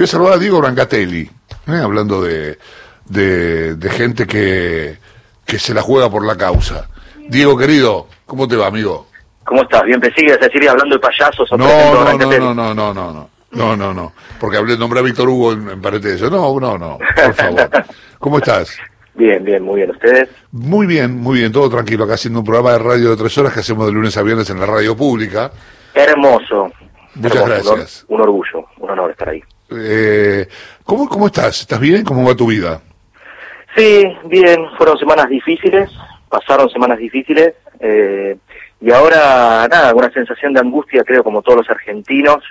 Voy a saludar a Diego Brancatelli, ¿eh? hablando de, de, de gente que, que se la juega por la causa. Diego, querido, ¿cómo te va, amigo? ¿Cómo estás? Bien, pensé que a hablando de payasos. o No, no, no, no, no, no, no, no, no, no, no, porque hablé, nombré a Víctor Hugo en, en parte de eso. No, no, no, por favor. ¿Cómo estás? Bien, bien, muy bien. ¿Ustedes? Muy bien, muy bien, todo tranquilo. Acá haciendo un programa de radio de tres horas que hacemos de lunes a viernes en la radio pública. Hermoso. Muchas Hermoso, gracias. Un, un orgullo, un honor estar ahí. Eh, ¿cómo, ¿Cómo estás? ¿Estás bien? ¿Cómo va tu vida? Sí, bien, fueron semanas difíciles, pasaron semanas difíciles, eh, y ahora, nada, una sensación de angustia, creo, como todos los argentinos,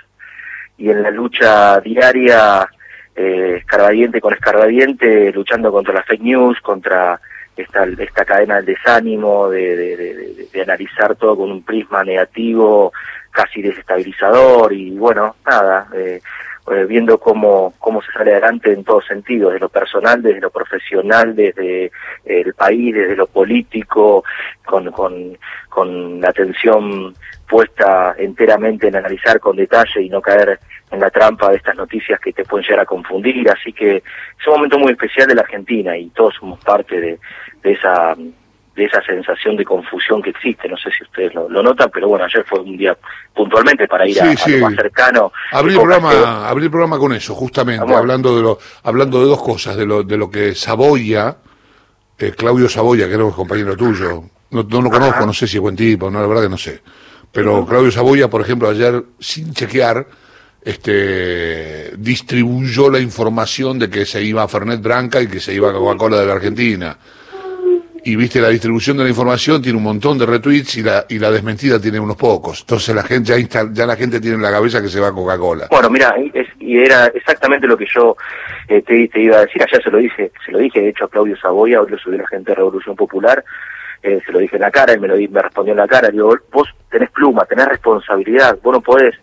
y en la lucha diaria, eh, escarbadiente con escarbadiente, luchando contra las fake news, contra esta, esta cadena del desánimo, de, de- de- analizar todo con un prisma negativo, casi desestabilizador, y bueno, nada, eh, eh, viendo cómo, cómo se sale adelante en todos sentidos, desde lo personal, desde lo profesional, desde eh, el país, desde lo político, con, con, con la atención puesta enteramente en analizar con detalle y no caer en la trampa de estas noticias que te pueden llegar a confundir. Así que es un momento muy especial de la Argentina y todos somos parte de, de esa de esa sensación de confusión que existe. No sé si ustedes lo, lo notan, pero bueno, ayer fue un día puntualmente para ir a, Sí, a lo más cercano. Abrí el que- programa, abrí el programa con eso, justamente, hablando de lo, hablando de dos cosas, de lo, de lo que Saboya, eh, Claudio Saboya, que era un compañero tuyo, no, no lo conozco, Ajá. no sé si es buen tipo, no, la verdad que no sé. Pero Claudio Saboya, por ejemplo, ayer, sin chequear, este, distribuyó la información de que se iba a Fernet Branca y que se iba a Coca-Cola de la Argentina. Y viste, la distribución de la información tiene un montón de retweets y la, y la desmentida tiene unos pocos. Entonces la gente ya, insta- ya la gente tiene en la cabeza que se va a Coca-Cola. Bueno, mira, es- y era exactamente lo que yo eh, te, te iba a decir. Ayer se lo dije, se lo dije de hecho a Claudio Saboya, hoy lo subió la gente de Revolución Popular, eh, se lo dije en la cara, él me lo di- me respondió en la cara. Digo, vos tenés pluma, tenés responsabilidad, vos no podés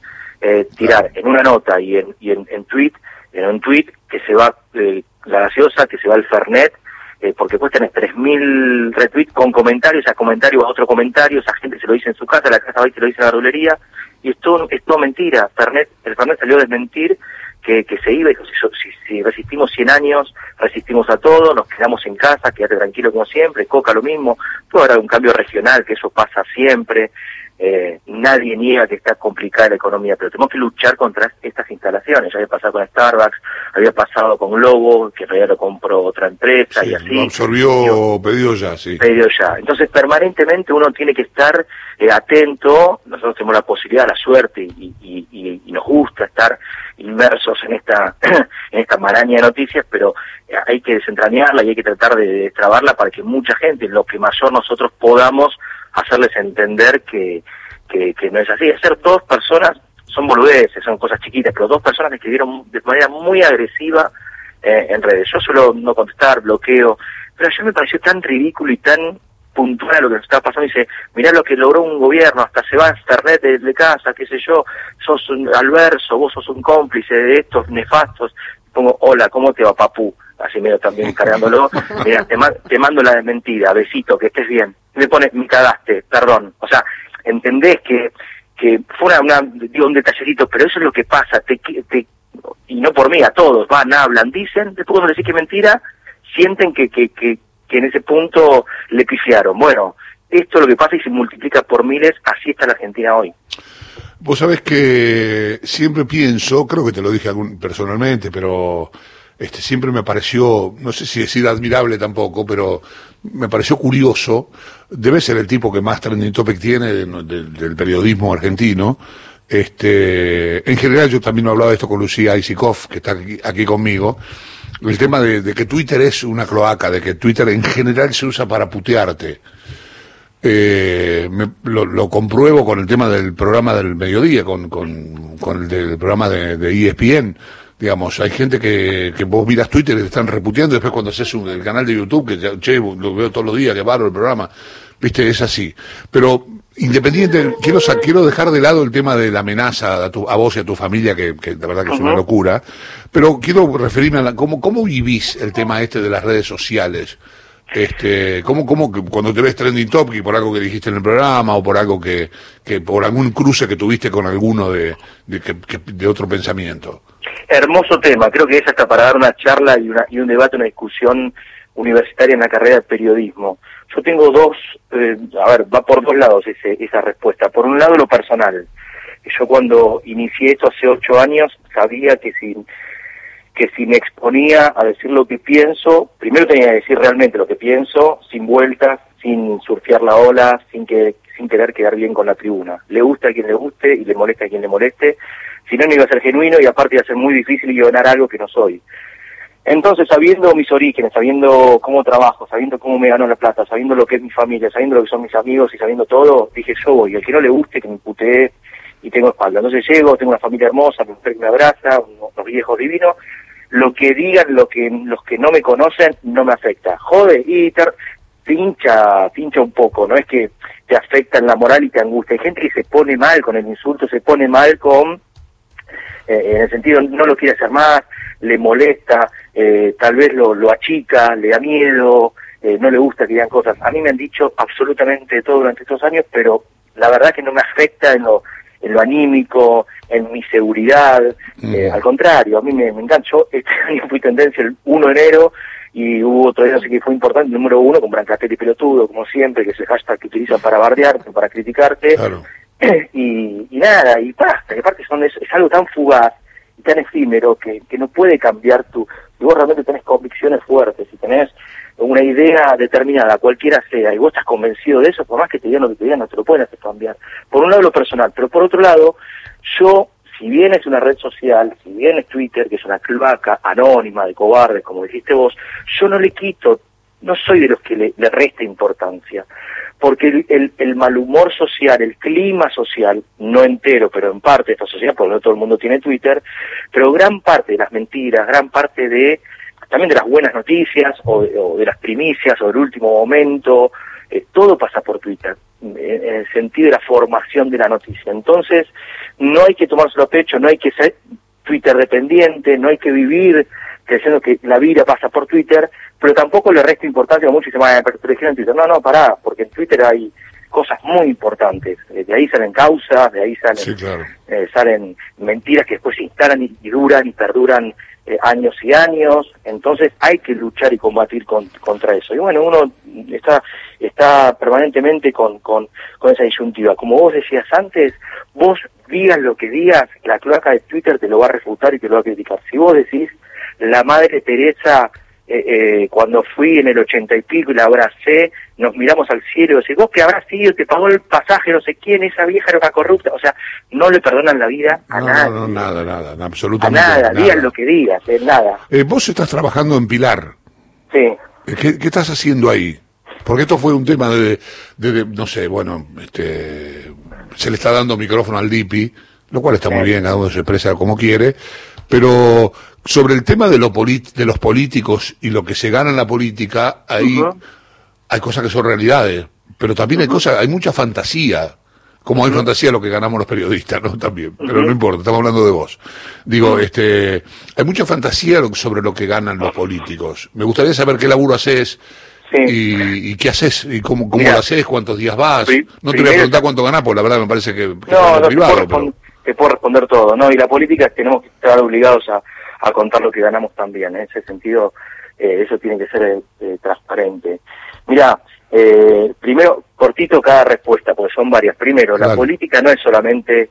eh, tirar en una nota y en, y en, en tweet, en un tweet que se va eh, la gaseosa, que se va el Fernet, eh, porque después tenés 3.000 retweets con comentarios, a comentario a otro comentario, esa gente se lo dice en su casa, la casa va y se lo dice en la rulería, y es todo, es todo mentira. Fernet, el Fernet salió a desmentir que, que se iba, y dijo, si, si resistimos 100 años, resistimos a todo, nos quedamos en casa, quédate tranquilo como siempre, Coca lo mismo, puede haber un cambio regional, que eso pasa siempre, eh, nadie niega que está complicada la economía, pero tenemos que luchar contra estas instalaciones, ya había pasado con Starbucks, había pasado con Globo, que en realidad lo compró otra empresa Sí, y así lo absorbió pedido ya, sí. pedido ya. Entonces, permanentemente uno tiene que estar eh, atento. Nosotros tenemos la posibilidad, la suerte y, y- y- y nos gusta estar inmersos en esta en esta maraña de noticias, pero eh, hay que desentrañarla y hay que tratar de destrabarla para que mucha gente, lo que mayor nosotros podamos, hacerles entender que, que, que no es así. Hacer dos personas, son boludeces, son cosas chiquitas, pero dos personas que escribieron de manera muy agresiva eh, en redes. Yo suelo no contestar, bloqueo, pero ayer me pareció tan ridículo y tan puntual lo que nos estaba pasando. Dice, mirá lo que logró un gobierno, hasta se va a internet de, de casa, qué sé yo, sos un alverso, vos sos un cómplice de estos nefastos. Pongo, hola, ¿cómo te va, papú? Así medio también cargándolo. Mira, te, ma- te mando la desmentida, besito, que estés bien. Me pone, me cagaste, perdón. O sea, entendés que que fue una, una- digo, un detallecito, pero eso es lo que pasa, te, te, y no por mí, a todos, van, hablan, dicen, después cuando decís que mentira, sienten que, que, que, que en ese punto le pifiaron. Bueno, esto es lo que pasa y se multiplica por miles, así está la Argentina hoy. Vos sabés que siempre pienso, creo que te lo dije personalmente, pero este siempre me pareció, no sé si decir admirable tampoco, pero me pareció curioso. Debe ser el tipo que más trending topic tiene de- de- del periodismo argentino. Este, en general yo también hablaba de esto con Lucía Isikoff, que está aquí, aquí conmigo. El tema de que Twitter es una cloaca, de que Twitter en general se usa para putearte. Eh, me- lo, lo compruebo con el tema del programa del mediodía, con, con, con el del programa de, de ESPN. Digamos, hay gente que, que vos miras Twitter y te están reputeando, después cuando haces un, el canal de YouTube, que ya, che, lo veo todos los días, que bárbaro el programa, viste, es así. Pero, independiente, quiero, quiero dejar de lado el tema de la amenaza a, tu, a vos y a tu familia, que, que la verdad que es una locura, pero quiero referirme a la, ¿cómo, cómo vivís el tema este de las redes sociales? Este, ¿cómo, cómo que cuando te ves trending topic por algo que dijiste en el programa o por algo que, que por algún cruce que tuviste con alguno de, de, de otro pensamiento? Hermoso tema, creo que es hasta para dar una charla y, una, y un debate, una discusión universitaria en la carrera de periodismo. Yo tengo dos, eh, a ver, va por dos lados ese, esa respuesta. Por un lado, lo personal. Yo cuando inicié esto hace ocho años sabía que si, que si me exponía a decir lo que pienso, primero tenía que decir realmente lo que pienso, sin vueltas, sin surfear la ola, sin, que, sin querer quedar bien con la tribuna. Le gusta a quien le guste y le molesta a quien le moleste. Si no, no iba a ser genuino y aparte iba a ser muy difícil ganar algo que no soy. Entonces, sabiendo mis orígenes, sabiendo cómo trabajo, sabiendo cómo me gano la plata, sabiendo lo que es mi familia, sabiendo lo que son mis amigos y sabiendo todo, dije yo voy. El que no le guste, que me putee y tengo espalda. Entonces llego, tengo una familia hermosa, mi mujer me abraza, unos viejos divinos. Lo que digan lo que, los que no me conocen no me afecta. Jode y te pincha un poco, no es que te afecta en la moral y te angustia. Hay gente que se pone mal con el insulto, se pone mal con eh, en el sentido no lo quiere hacer más, le molesta, eh, tal vez lo, lo achica, le da miedo, eh, no le gusta que digan cosas. A mí me han dicho absolutamente todo durante estos años, pero la verdad que no me afecta en lo, en lo anímico, en mi seguridad, mm. al contrario, a mí me, me encanta. Yo este año fui tendencia el 1 de enero y hubo otro día que fue importante, número uno, con Brancatel y Pelotudo, como siempre, que es el hashtag que utilizan para bardearte, para criticarte. Claro. y, nada, y basta, que aparte son, es, algo tan fugaz y tan efímero que, que no puede cambiar tu... Si vos realmente tenés convicciones fuertes, y tenés una idea determinada, cualquiera sea, y vos estás convencido de eso, por más que te digan lo que te digan, no te lo pueden hacer cambiar. Por un lado lo personal, pero por otro lado, yo, si bien es una red social, si bien es Twitter, que es una cloaca anónima de cobardes, como dijiste vos, yo no le quito, no soy de los que le, le resta importancia porque el, el, mal humor social, el clima social, no entero, pero en parte de esta sociedad, porque no todo el mundo tiene Twitter, pero gran parte de las mentiras, gran parte de también de las buenas noticias o, de las primicias o del último momento, eh, todo pasa por Twitter, en, el sentido de la formación de la noticia. Entonces, no hay que tomárselo a pecho, no hay que ser Twitter dependiente, no hay que vivir creyendo que la vida pasa por Twitter, pero tampoco le resta importancia a muchos se pero en Twitter. No, no, pará, porque en Twitter hay cosas muy importantes. Eh, de ahí salen causas, de ahí salen, eh, salen mentiras que después se instalan y, duran y perduran eh, años y años. Entonces hay que luchar y combatir contra eso. Y bueno, uno está está permanentemente con, con, con esa disyuntiva. Como vos decías antes, vos digas lo que digas, la cloaca de Twitter te lo va a refutar y te lo va a criticar. Si vos decís la Madre Teresa eh, eh, cuando fui en el ochenta y pico y la abracé, nos miramos al cielo y decimos, vos que habrás sido, te pagó el pasaje, no sé quién, esa vieja una corrupta, o sea, no le perdonan la vida a nadie. No, nada, nada, absolutamente a nada. digan lo que digas, es nada. Eh, vos estás trabajando en Pilar. Sí. ¿Qué, ¿Qué, estás haciendo ahí? Porque esto fue un tema de, de, no sé, bueno, este, se le está dando micrófono al DIPI, lo cual está muy bien, cada uno se expresa como quiere, pero sobre el tema de, lo de los políticos y lo que se gana en la política, ahí hay cosas que son realidades, pero también hay cosas, hay mucha fantasía, como hay fantasía lo que ganamos los periodistas, ¿no? También, pero no importa, estamos hablando de vos. Digo, este, hay mucha fantasía sobre lo que ganan los políticos. Me gustaría saber qué laburo haces, Y, qué haces? ¿Y cómo, cómo lo haces? ¿Cuántos días vas? No te voy a preguntar cuánto ganás, porque la verdad me parece que, no, no, privado. Pero... te puedo responder todo, ¿no? Y la política tenemos que estar obligados a, a contar lo que ganamos también. En ese sentido, eh, eso tiene que ser eh, transparente. Mira, eh, primero, cortito cada respuesta, porque son varias. Primero, la política no es solamente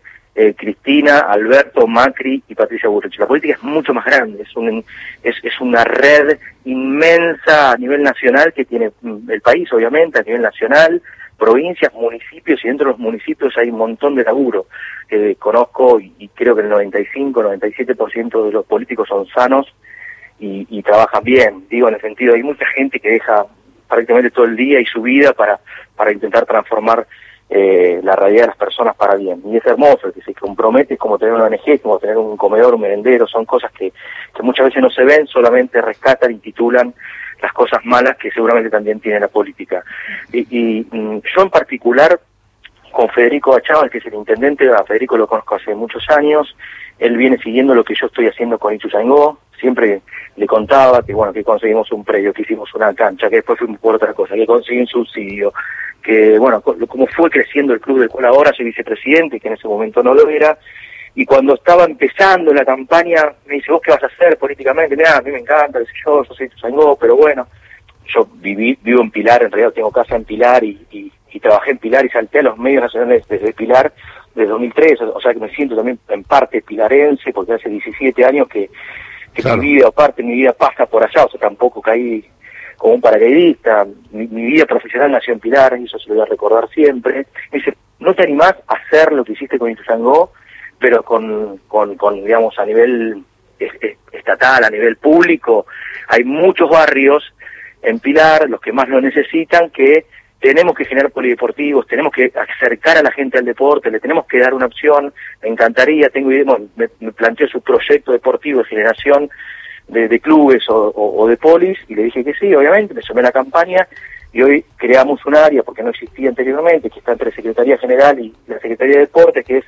Cristina, Alberto, Macri y Patricia Burrich. La política es mucho más grande, es, un, es, es una red inmensa a nivel nacional que tiene mm, el país, obviamente, a nivel nacional, provincias, municipios, y dentro de los municipios hay un montón de laburo. que conozco y, creo que el 95, 97% de los políticos son sanos y, trabajan bien. Digo, en el sentido, hay mucha gente que deja prácticamente todo el día y su vida para, para intentar transformar eh, la realidad de las personas para bien. Y es hermoso, que se compromete, como tener una ONG, como tener un comedor, un merendero, son cosas que, que muchas veces no se ven, solamente rescatan y titulan las cosas malas que seguramente también tiene la política. Y, mm, yo en particular, con Federico Achával, que es el intendente, a Federico lo conozco hace muchos años, él viene siguiendo lo que yo estoy haciendo con Ituzaingó, siempre le contaba que bueno que conseguimos un predio, que hicimos una cancha, que después fuimos por otra cosa, que conseguí un subsidio, que bueno, como fue creciendo el club del cual ahora soy vicepresidente, que en ese momento no lo era, y cuando estaba empezando la campaña me dice, ¿vos qué vas a hacer políticamente? Mira, a mí me encanta, sé yo, yo soy tu pero bueno, yo viví, vivo en Pilar, en realidad tengo casa en Pilar y, y, trabajé en Pilar y salté a los medios nacionales desde Pilar desde 2003, o sea que me siento también en parte pilarense, porque hace 17 años que, mi vida, aparte mi vida pasa por allá, o sea, tampoco caí como un paracaidista, mi, vida profesional nació en Pilar, y eso se lo voy a recordar siempre. Me dice, ¿no te animás a hacer lo que hiciste con Intuzangó, pero con, con, con, digamos, a nivel estatal, a nivel público? Hay muchos barrios en Pilar, los que más lo necesitan, que tenemos que generar polideportivos, tenemos que acercar a la gente al deporte, le tenemos que dar una opción, me encantaría, tengo me, me planteó su proyecto deportivo de generación de, clubes o, de polis, y le dije que sí, obviamente, me sumé a la campaña, y hoy creamos un área, porque no existía anteriormente, que está entre Secretaría General y la Secretaría de Deportes, que es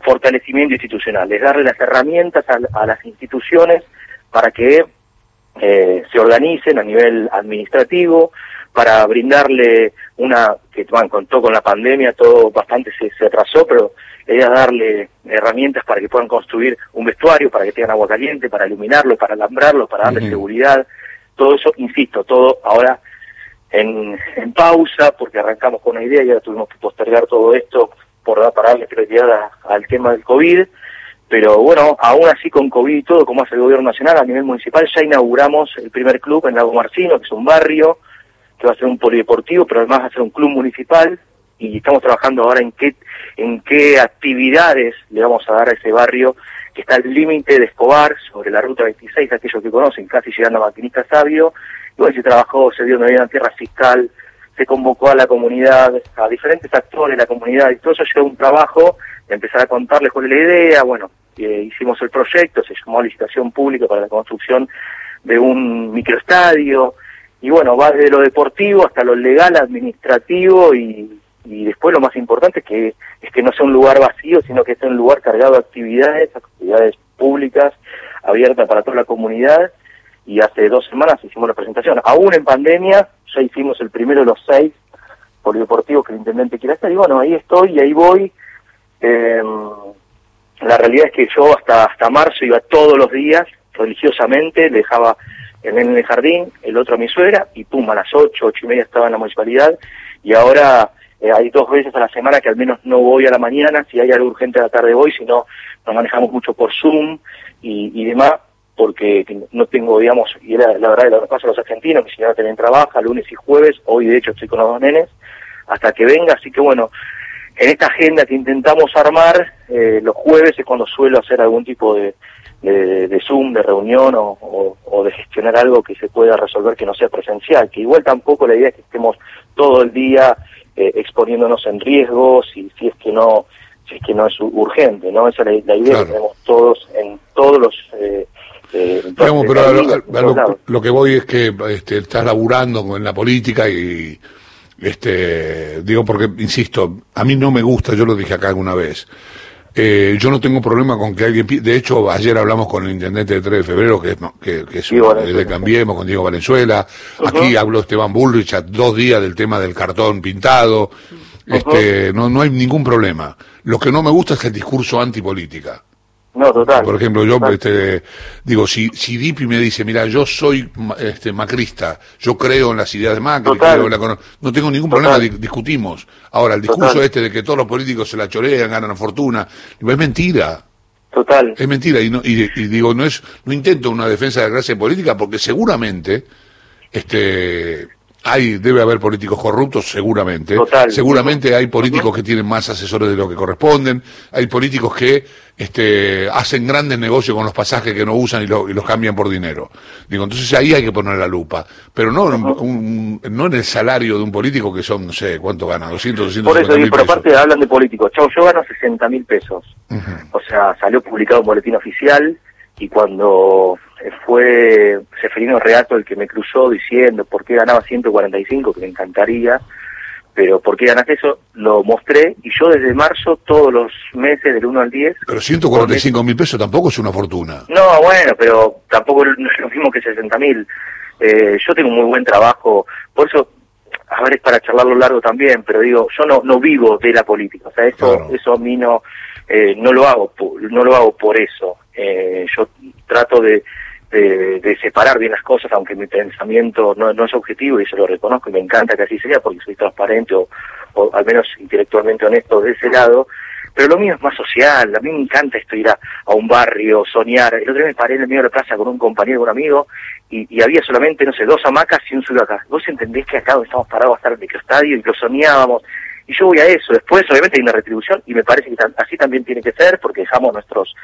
fortalecimiento institucional, es darle las herramientas a las instituciones para que eh, se organicen a nivel administrativo para brindarle una, que bueno, contó con la pandemia, todo bastante se, se atrasó, pero la idea es darle herramientas para que puedan construir un vestuario, para que tengan agua caliente, para iluminarlo, para alambrarlo, para darle seguridad, todo eso, insisto, todo ahora en, en pausa, porque arrancamos con una idea y ahora tuvimos que postergar todo esto por para darle prioridad al tema del COVID, pero bueno, aún así con COVID y todo, como hace el gobierno nacional, a nivel municipal ya inauguramos el primer club en Lago Marcino, que es un barrio, que va a ser un polideportivo, pero además va a ser un club municipal, y estamos trabajando ahora en qué, en qué actividades le vamos a dar a ese barrio que está al límite de Escobar, sobre la ruta 26, aquellos que conocen, casi llegando a Maquinista Sabio, y bueno, se trabajó, se dio una tierra fiscal, se convocó a la comunidad, a diferentes actores de la comunidad, y todo eso lleva un trabajo empezar a contarles cuál es la idea, bueno, hicimos el proyecto, se llamó licitación pública para la construcción de un microestadio, y bueno, va desde lo deportivo hasta lo legal, administrativo y, después lo más importante es que, es que no sea un lugar vacío, sino que sea un lugar cargado de actividades, actividades públicas, abiertas para toda la comunidad, y hace dos semanas hicimos la presentación. Aún en pandemia, ya hicimos el primero de los seis polideportivos que el intendente quiere hacer, y bueno, ahí estoy y ahí voy. Eh, la realidad es que yo hasta, hasta marzo iba todos los días, religiosamente, dejaba el en el jardín, el otro a mi suegra, y pum, a las ocho, ocho y media estaba en la municipalidad, y ahora eh, hay dos veces a la semana que al menos no voy a la mañana, si hay algo urgente a la tarde voy, si no, nos manejamos mucho por Zoom y, y demás, porque no tengo, digamos, y la, la verdad, lo que pasa a los argentinos, mi señora también trabaja lunes y jueves, hoy de hecho estoy con los dos nenes, hasta que venga, así que bueno, en esta agenda que intentamos armar, eh, los jueves es cuando suelo hacer algún tipo de, de, Zoom, de reunión o, o, de gestionar algo que se pueda resolver que no sea presencial, que igual tampoco la idea es que estemos todo el día eh, exponiéndonos en riesgos y si es que no si es que no es urgente, ¿no? Esa es la, idea que tenemos todos en todos los... Eh, eh pero lo, que voy es que este, estás laburando en la política y este, digo porque, insisto, a mí no me gusta, yo lo dije acá alguna vez, eh, yo no tengo problema con que alguien de hecho ayer hablamos con el intendente de 3 de febrero que es que, que es de Cambiemos con Diego Valenzuela. Aquí habló Esteban Bullrich a dos días del tema del cartón pintado. Este no no hay ningún problema. Lo que no me gusta es el discurso antipolítica no, total. Por ejemplo, yo este, digo, si, si Dipi me dice, mira, yo soy este, macrista, yo creo en las ideas de Macri, no tengo ningún problema, discutimos. Ahora, el discurso este de que todos los políticos se la chorean, ganan fortuna, es mentira. Total. Es mentira. Y, no, y, digo, no es, no intento una defensa de la clase política porque seguramente, este, hay, debe haber políticos corruptos, seguramente. Seguramente hay políticos que tienen más asesores de lo que corresponden. Hay políticos que este, hacen grandes negocios con los pasajes que no usan y, los cambian por dinero. Digo, entonces ahí hay que poner la lupa. Pero no, no en el salario de un político que son, no sé, ¿cuánto gana? 200, 200 Por eso, por aparte hablan de políticos. Chau, yo gano 60 mil pesos. O sea, salió publicado un boletín oficial y cuando fue Seferino Reato el que me cruzó diciendo por qué ganaba 145, que me encantaría, pero ¿por qué ganaste eso? Lo mostré y yo desde marzo, todos los meses, del 1 al 10. Pero 145 mil pesos tampoco es una fortuna. No, bueno, pero tampoco es lo mismo que 60 mil. Eh, yo tengo un muy buen trabajo, por eso, a ver, es para charlarlo largo también, pero digo, yo no no vivo de la política, o sea, eso, eso a mí no, eh, no lo hago, no lo hago por eso. Eh, yo trato de, de, separar bien las cosas, aunque mi pensamiento no, no es objetivo y se lo reconozco y me encanta que así sea porque soy transparente o, al menos intelectualmente honesto de ese lado, pero lo mío es más social, a mí me encanta esto ir a, un barrio, soñar. El otro día me paré en el medio de la plaza con un compañero, un amigo, y, había solamente, no sé, dos hamacas y un acá. Vos entendés que acá donde estamos parados va a estar el microestadio y lo soñábamos. Y yo voy a eso. Después, obviamente, hay una retribución y me parece que así también tiene que ser porque dejamos nuestros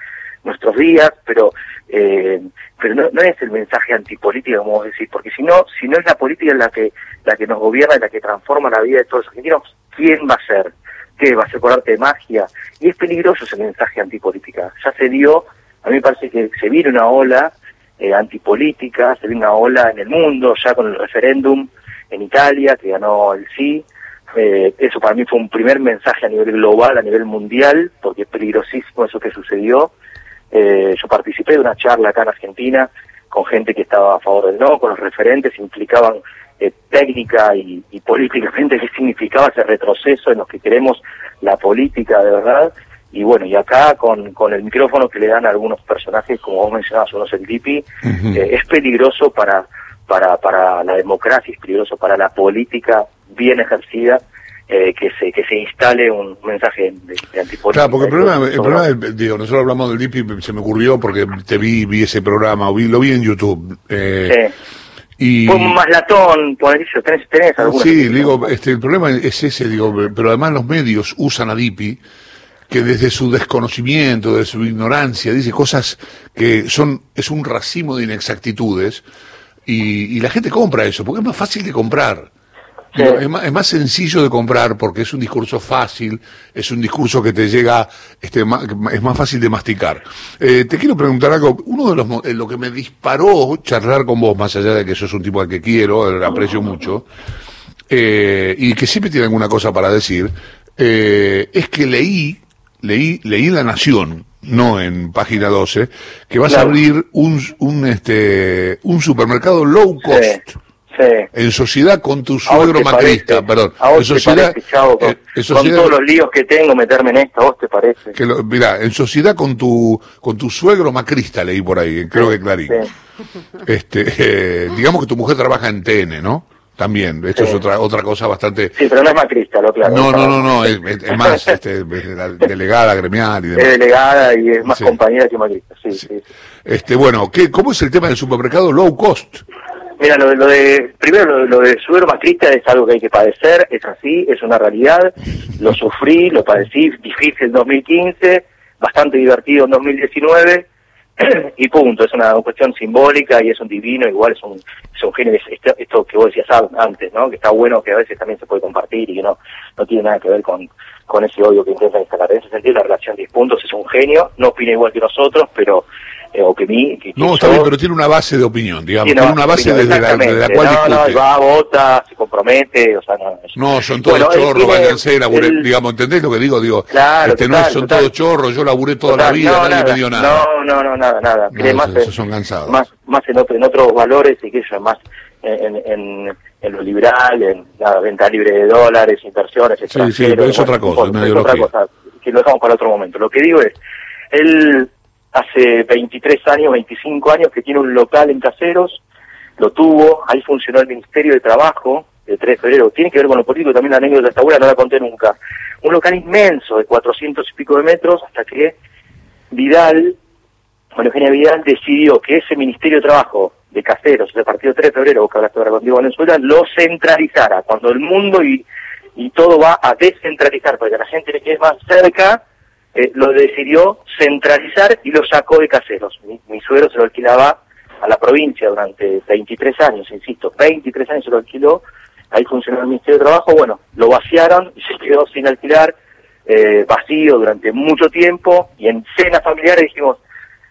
nuestros días, pero eh, pero no, no, es el mensaje antipolítico, como vos decís, porque si no, si no es la política la que la que nos gobierna y la que transforma la vida de todos los argentinos, ¿quién va a ser? ¿Qué? ¿Va a ser por arte de magia? Y es peligroso ese mensaje antipolítica. Ya se dio, a mí me parece que se viene una ola eh, antipolítica, se viene una ola en el mundo, ya con el referéndum en Italia, que ganó el sí. Eh, eso para mí fue un primer mensaje a nivel global, a nivel mundial, porque es peligrosísimo eso que sucedió eh, yo participé de una charla acá en Argentina con gente que estaba a favor del no, con los referentes, implicaban eh, técnica y, políticamente qué significaba ese retroceso en los que queremos la política de verdad. Y bueno, y acá con, con el micrófono que le dan a algunos personajes, como vos mencionabas, uno es el DIPI, eh, es peligroso para, para, para la democracia, es peligroso para la política bien ejercida eh, que se que se instale un mensaje de, de Claro, porque el problema, el problema digo, nosotros hablamos del DIPI, se me ocurrió porque te vi, vi ese programa, vi, lo vi en YouTube. Eh, sí. Y... Fue más latón, por eso, tenés, tenés Sí, digo, este, el problema es ese, digo, pero además los medios usan a DIPI que desde su desconocimiento, de su ignorancia, dice cosas que son, es un racimo de inexactitudes y, y la gente compra eso, porque es más fácil de comprar. Es, más, sencillo de comprar porque es un discurso fácil, es un discurso que te llega, este, es más fácil de masticar. Eh, te quiero preguntar algo. Uno de los, eh, lo que me disparó charlar con vos, más allá de que sos un tipo al que quiero, aprecio mucho, eh, y que siempre tiene alguna cosa para decir, es que leí, leí, leí La Nación, no en página 12, que vas a abrir un, un, este, un supermercado low cost. En sociedad con tu suegro macrista, perdón. en sociedad, eh, con, todos los líos que tengo, meterme en esto, ¿a vos te parece? Que mirá, en sociedad con tu con tu suegro macrista, leí por ahí, creo que Clarín. Este, eh, digamos que tu mujer trabaja en TN, ¿no? También, esto es otra otra cosa bastante... Sí, pero no es macrista, lo claro. No, no, no, no, es, más este, delegada gremial y demás. Es delegada y es más compañera que macrista, sí, sí. Este, bueno, ¿qué, ¿cómo es el tema del supermercado low cost? Mira, lo, lo de, primero lo, de suero macrista es algo que hay que padecer, es así, es una realidad, lo sufrí, lo padecí, difícil en 2015, bastante divertido en 2019, y punto, es una cuestión simbólica y es un divino, igual es un, es un genio, esto, esto, que vos decías antes, ¿no? Que está bueno que a veces también se puede compartir y que no, no tiene nada que ver con, con ese odio que intentan instalar. En ese sentido, la relación de 10 puntos es un genio, no opina igual que nosotros, pero o que mí. no, está bien, pero tiene una base de opinión, digamos, tiene una base desde la, de la, cual no, discute. No, va, vota, se compromete, o sea, no. No, son todos chorros, váyanse, laburé, digamos, ¿entendés lo que digo? Digo, claro, este, no, son todos chorros, yo laburé toda la vida, nadie me dio nada. No, no, no, nada, nada. No, más, eso, son cansados. Más, más en, otro, en otros valores y que eso, más en, en, en lo liberal, en la venta libre de dólares, inversiones, Sí, sí, pero es otra cosa, es, otra cosa, que lo dejamos para otro momento. Lo que digo es, él hace 23 años, 25 años que tiene un local en Caseros, lo tuvo, ahí funcionó el Ministerio de Trabajo, el 3 de febrero, tiene que ver con lo político, también la anécdota de esta abuela no la conté nunca. Un local inmenso de 400 y pico de metros hasta que Vidal, bueno, Eugenia Vidal decidió que ese Ministerio de Trabajo de Caseros, del partido 3 de febrero, que hablaste ahora contigo Venezuela, lo centralizara, cuando el mundo y, todo va a descentralizar, para que la gente le quede más cerca, eh, lo decidió centralizar y lo sacó de caseros. Mi, suegro se lo alquilaba a la provincia durante 23 años, insisto, 23 años se lo alquiló, ahí funcionó el Ministerio de Trabajo, bueno, lo vaciaron y se quedó sin alquilar, eh, vacío durante mucho tiempo, y en cena familiar dijimos,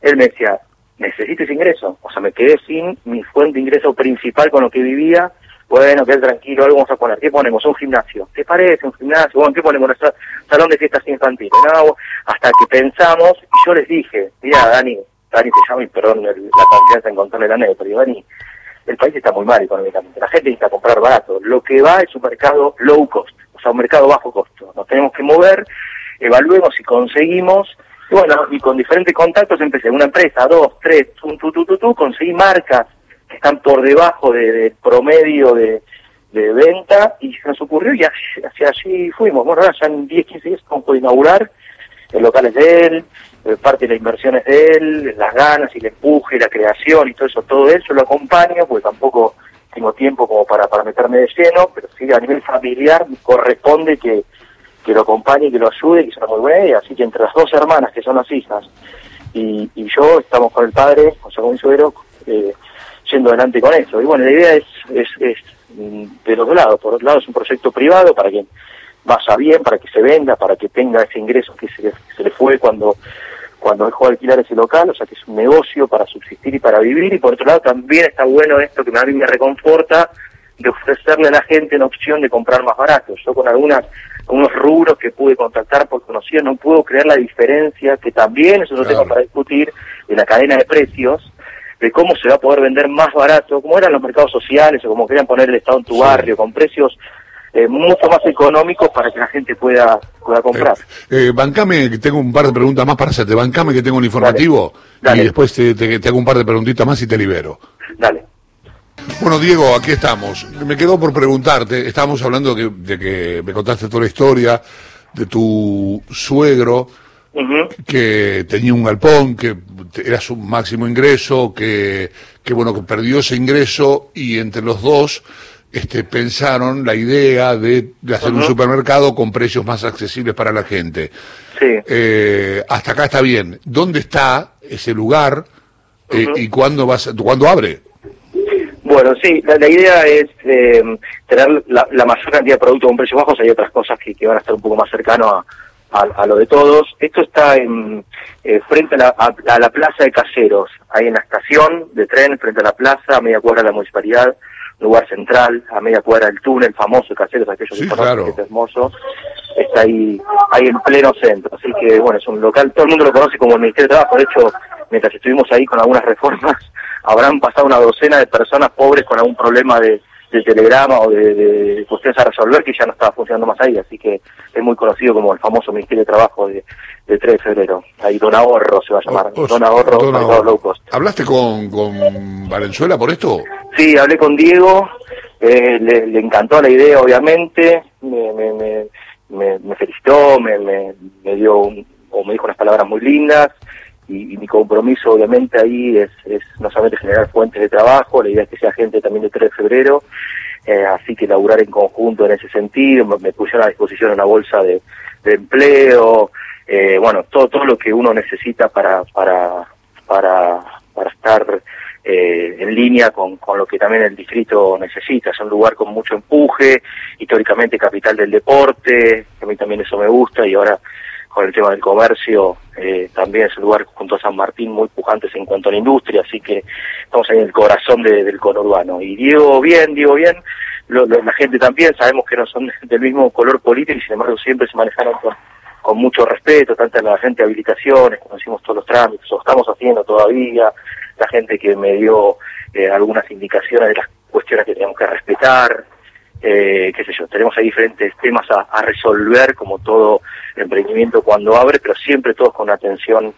él me decía, necesito ese ingreso, o sea, me quedé sin mi fuente de ingreso principal con lo que vivía, Bueno, quédate tranquilo, algo vamos a poner. ¿Qué ponemos? Un gimnasio. ¿Te parece un gimnasio? Bueno, ¿qué ponemos? Nuestro salón de fiestas infantiles. No, hasta que pensamos, y yo les dije, mira, Dani, Dani te llamo y perdón la confianza en contarle la anécdota, pero Dani, el país está muy mal económicamente. La gente necesita comprar barato. Lo que va es un mercado low cost, o sea, un mercado bajo costo. Nos tenemos que mover, evaluemos si conseguimos y bueno, y con diferentes contactos empecé una empresa, dos, tres, tu, tu, tu, tu, conseguí marcas están por debajo del promedio de, de, venta y se nos ocurrió y hacia allí fuimos. Bueno, ya en 10, 15 días estamos por inaugurar, el local es de él, eh, parte de la inversión es de él, las ganas y el empuje, la creación y todo eso, todo eso lo acompaño, porque tampoco tengo tiempo como para, para meterme de lleno, pero sí a nivel familiar corresponde que que lo acompañe, que lo ayude, que sea muy buena Así que entre las dos hermanas, que son las hijas, y, yo, estamos con el padre, José Gómez Suero, eh, yendo adelante con eso. Y bueno, la idea es, es, es mm, de los dos lados. Por otro lado, es un proyecto privado para que vaya bien, para que se venda, para que tenga ese ingreso que se, se le fue cuando cuando dejó de alquilar ese local, o sea que es un negocio para subsistir y para vivir, y por otro lado también está bueno esto que a mí me reconforta, de ofrecerle a la gente una opción de comprar más barato. Yo con algunas unos rubros que pude contactar por conocido, no puedo creer la diferencia, que también es otro tema para discutir, de la cadena de precios, de cómo se va a poder vender más barato, como eran los mercados sociales o como querían poner el Estado en tu barrio, con precios eh, mucho más económicos para que la gente pueda, pueda comprar. Eh, eh, bancame, que tengo un par de preguntas más para hacerte, bancame que tengo un informativo y después te, te hago un par de preguntitas más y te libero. Dale. Bueno, Diego, aquí estamos. Me quedo por preguntarte, estábamos hablando de que, me contaste toda la historia de tu suegro, que tenía un galpón, que era su máximo ingreso, que, que bueno, que perdió ese ingreso y entre los dos este, pensaron la idea de, hacer un supermercado con precios más accesibles para la gente. Sí. Eh, hasta acá está bien. ¿Dónde está ese lugar eh, y cuándo, vas, cuándo abre? Bueno, sí, la, idea es eh, tener la, mayor cantidad de productos con precios bajos. Hay otras cosas que, van a estar un poco más cercano a, lo de todos. Esto está en, eh, frente a la, plaza de caseros, ahí en la estación de tren, frente a la plaza, a media cuadra de la municipalidad, lugar central, a media cuadra del túnel famoso de caseros, aquellos que conocen, que es hermoso. Está ahí, ahí en pleno centro. Así que, bueno, es un local, todo el mundo lo conoce como el Ministerio de Trabajo. De hecho, mientras estuvimos ahí con algunas reformas, habrán pasado una docena de personas pobres con algún problema de, telegrama o de, cuestiones a resolver que ya no estaba funcionando más ahí, así que es muy conocido como el famoso Ministerio de Trabajo de, 3 de febrero. Ahí Don Ahorro se va a llamar, Don, Ahorro, Low Cost. ¿Hablaste con, con Valenzuela por esto? Sí, hablé con Diego, eh, le, encantó la idea obviamente, me, me, me, me felicitó, me, me, dio o me dijo unas palabras muy lindas, y, mi compromiso obviamente ahí es, es, no solamente generar fuentes de trabajo, la idea es que sea gente también de 3 de febrero, eh, así que laburar en conjunto en ese sentido, me, pusieron a disposición una bolsa de, empleo, eh, bueno, todo, todo lo que uno necesita para, para, para, para estar eh, en línea con, con lo que también el distrito necesita. Es un lugar con mucho empuje, históricamente capital del deporte, a mí también eso me gusta y ahora con el tema del comercio, eh, también es un lugar junto a San Martín muy pujantes en cuanto a la industria, así que estamos ahí en el corazón del conurbano. Y Diego bien, Diego bien, la gente también, sabemos que no son del mismo color político y sin embargo siempre se manejaron con, mucho respeto, tanto en la gente de habilitaciones, conocimos todos los trámites, lo estamos haciendo todavía, la gente que me dio eh, algunas indicaciones de las cuestiones que tenemos que respetar, eh, qué sé yo, tenemos ahí diferentes temas a, resolver, como todo emprendimiento cuando abre, pero siempre todos con atención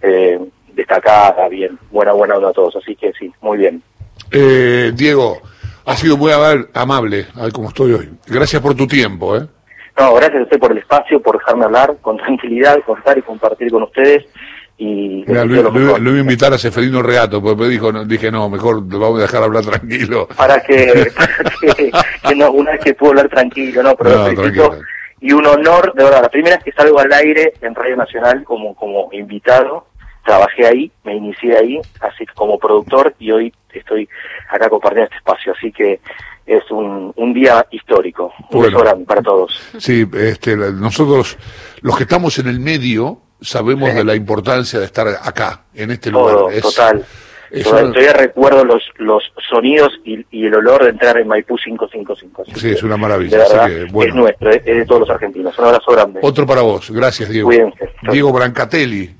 eh, destacada, bien, buena, buena onda a todos, así que sí, muy bien. Eh, Diego, ha sido muy amable, a ver cómo estoy hoy. Gracias por tu tiempo, ¿eh? No, gracias a usted por el espacio, por dejarme hablar con tranquilidad, contar y compartir con ustedes y lo, iba a invitar a Seferino Reato, porque me dijo, dije, no, mejor lo vamos a dejar hablar tranquilo. Para que, no, una vez que puedo hablar tranquilo, no, pero y un honor, de verdad, la primera vez que salgo al aire en Radio Nacional como, como invitado, trabajé ahí, me inicié ahí, así como productor, y hoy estoy acá compartiendo este espacio, así que es un, un día histórico, un grande para todos. Sí, este, nosotros, los que estamos en el medio, sabemos de la importancia de estar acá, en este lugar. total. todavía, recuerdo los, los sonidos y, el olor de entrar en Maipú 555. sí, es una maravilla. Es nuestro, es, de todos los argentinos. Un abrazo grande. Otro para vos. Gracias, Diego. Diego Brancatelli,